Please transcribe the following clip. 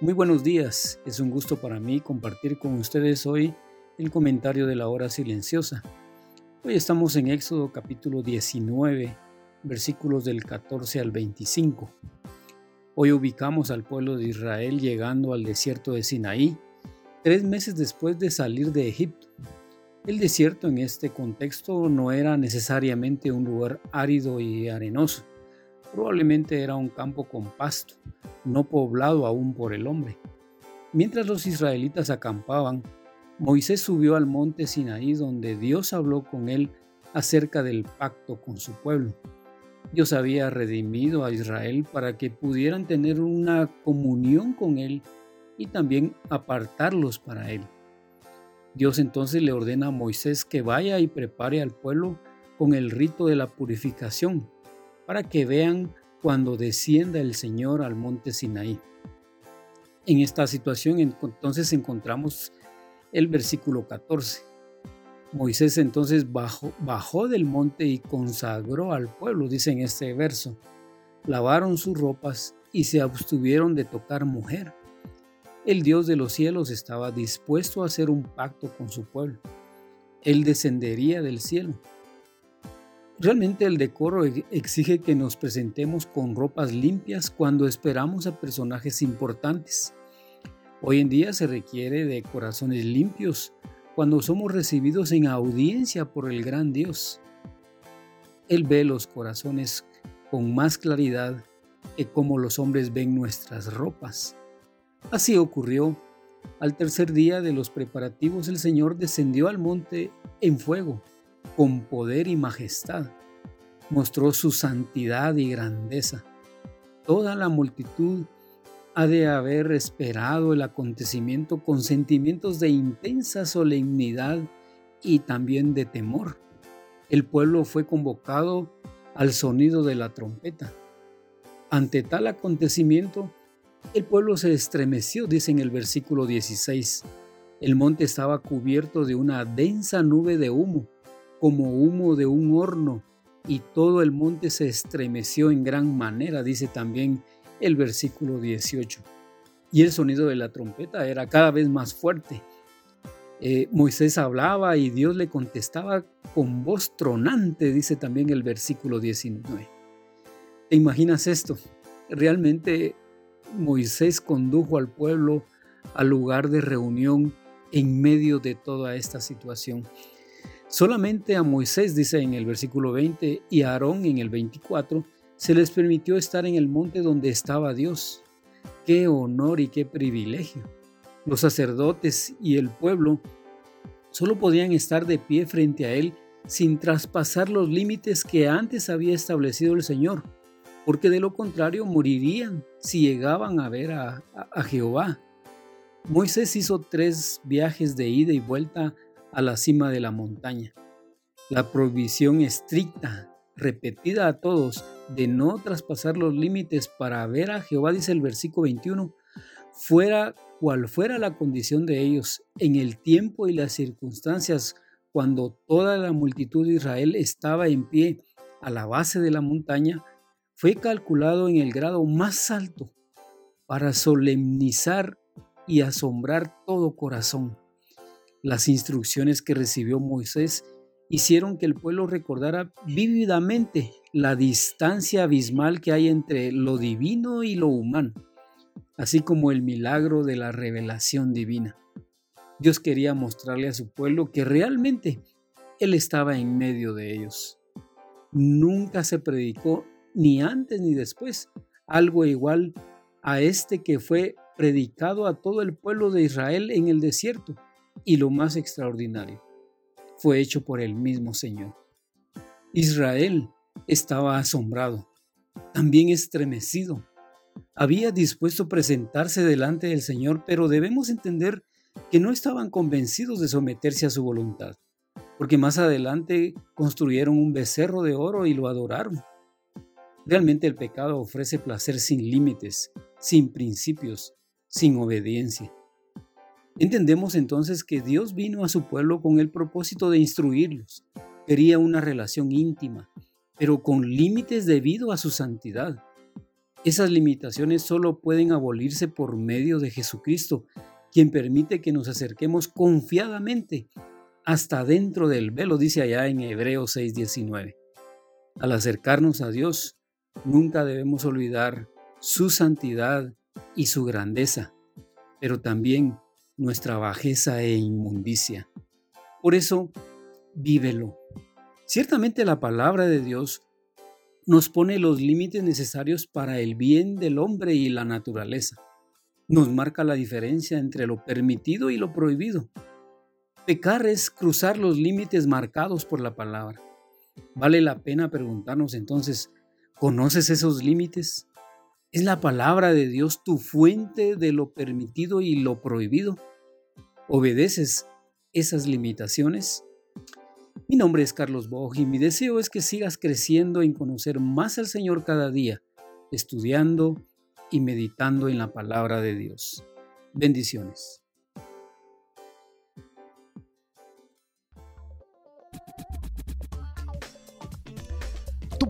Muy buenos días, es un gusto para mí compartir con ustedes hoy el comentario de la hora silenciosa. Hoy estamos en Éxodo capítulo 19, versículos del 14 al 25. Hoy ubicamos al pueblo de Israel llegando al desierto de Sinaí, tres meses después de salir de Egipto. El desierto en este contexto no era necesariamente un lugar árido y arenoso, probablemente era un campo con pasto, no poblado aún por el hombre. Mientras los israelitas acampaban, Moisés subió al monte Sinaí donde Dios habló con él acerca del pacto con su pueblo. Dios había redimido a Israel para que pudieran tener una comunión con Él y también apartarlos para Él. Dios entonces le ordena a Moisés que vaya y prepare al pueblo con el rito de la purificación, para que vean cuando descienda el Señor al monte Sinaí. En esta situación entonces encontramos el versículo 14. Moisés entonces bajó, bajó del monte y consagró al pueblo, dice en este verso. Lavaron sus ropas y se abstuvieron de tocar mujer. El Dios de los cielos estaba dispuesto a hacer un pacto con su pueblo. Él descendería del cielo Realmente el decoro exige que nos presentemos con ropas limpias cuando esperamos a personajes importantes. Hoy en día se requiere de corazones limpios cuando somos recibidos en audiencia por el gran Dios. Él ve los corazones con más claridad que como los hombres ven nuestras ropas. Así ocurrió. Al tercer día de los preparativos el Señor descendió al monte en fuego con poder y majestad. Mostró su santidad y grandeza. Toda la multitud ha de haber esperado el acontecimiento con sentimientos de intensa solemnidad y también de temor. El pueblo fue convocado al sonido de la trompeta. Ante tal acontecimiento, el pueblo se estremeció, dice en el versículo 16. El monte estaba cubierto de una densa nube de humo como humo de un horno, y todo el monte se estremeció en gran manera, dice también el versículo 18. Y el sonido de la trompeta era cada vez más fuerte. Eh, Moisés hablaba y Dios le contestaba con voz tronante, dice también el versículo 19. ¿Te imaginas esto? Realmente Moisés condujo al pueblo al lugar de reunión en medio de toda esta situación. Solamente a Moisés, dice en el versículo 20, y a Aarón en el 24, se les permitió estar en el monte donde estaba Dios. Qué honor y qué privilegio. Los sacerdotes y el pueblo solo podían estar de pie frente a Él sin traspasar los límites que antes había establecido el Señor, porque de lo contrario morirían si llegaban a ver a, a Jehová. Moisés hizo tres viajes de ida y vuelta a la cima de la montaña. La prohibición estricta, repetida a todos, de no traspasar los límites para ver a Jehová, dice el versículo 21, fuera cual fuera la condición de ellos en el tiempo y las circunstancias cuando toda la multitud de Israel estaba en pie a la base de la montaña, fue calculado en el grado más alto para solemnizar y asombrar todo corazón. Las instrucciones que recibió Moisés hicieron que el pueblo recordara vívidamente la distancia abismal que hay entre lo divino y lo humano, así como el milagro de la revelación divina. Dios quería mostrarle a su pueblo que realmente Él estaba en medio de ellos. Nunca se predicó, ni antes ni después, algo igual a este que fue predicado a todo el pueblo de Israel en el desierto y lo más extraordinario, fue hecho por el mismo Señor. Israel estaba asombrado, también estremecido. había dispuesto presentarse delante del Señor, pero debemos entender que no estaban convencidos de someterse a su voluntad, porque más adelante construyeron un becerro de oro y lo adoraron. Realmente el pecado ofrece placer sin límites, sin principios, sin obediencia. Entendemos entonces que Dios vino a su pueblo con el propósito de instruirlos. Quería una relación íntima, pero con límites debido a su santidad. Esas limitaciones solo pueden abolirse por medio de Jesucristo, quien permite que nos acerquemos confiadamente hasta dentro del velo, dice allá en Hebreos 6:19. Al acercarnos a Dios, nunca debemos olvidar su santidad y su grandeza, pero también nuestra bajeza e inmundicia. Por eso, vívelo. Ciertamente la palabra de Dios nos pone los límites necesarios para el bien del hombre y la naturaleza. Nos marca la diferencia entre lo permitido y lo prohibido. Pecar es cruzar los límites marcados por la palabra. Vale la pena preguntarnos entonces, ¿conoces esos límites? ¿Es la palabra de Dios tu fuente de lo permitido y lo prohibido? ¿Obedeces esas limitaciones? Mi nombre es Carlos Boj y mi deseo es que sigas creciendo en conocer más al Señor cada día, estudiando y meditando en la palabra de Dios. Bendiciones.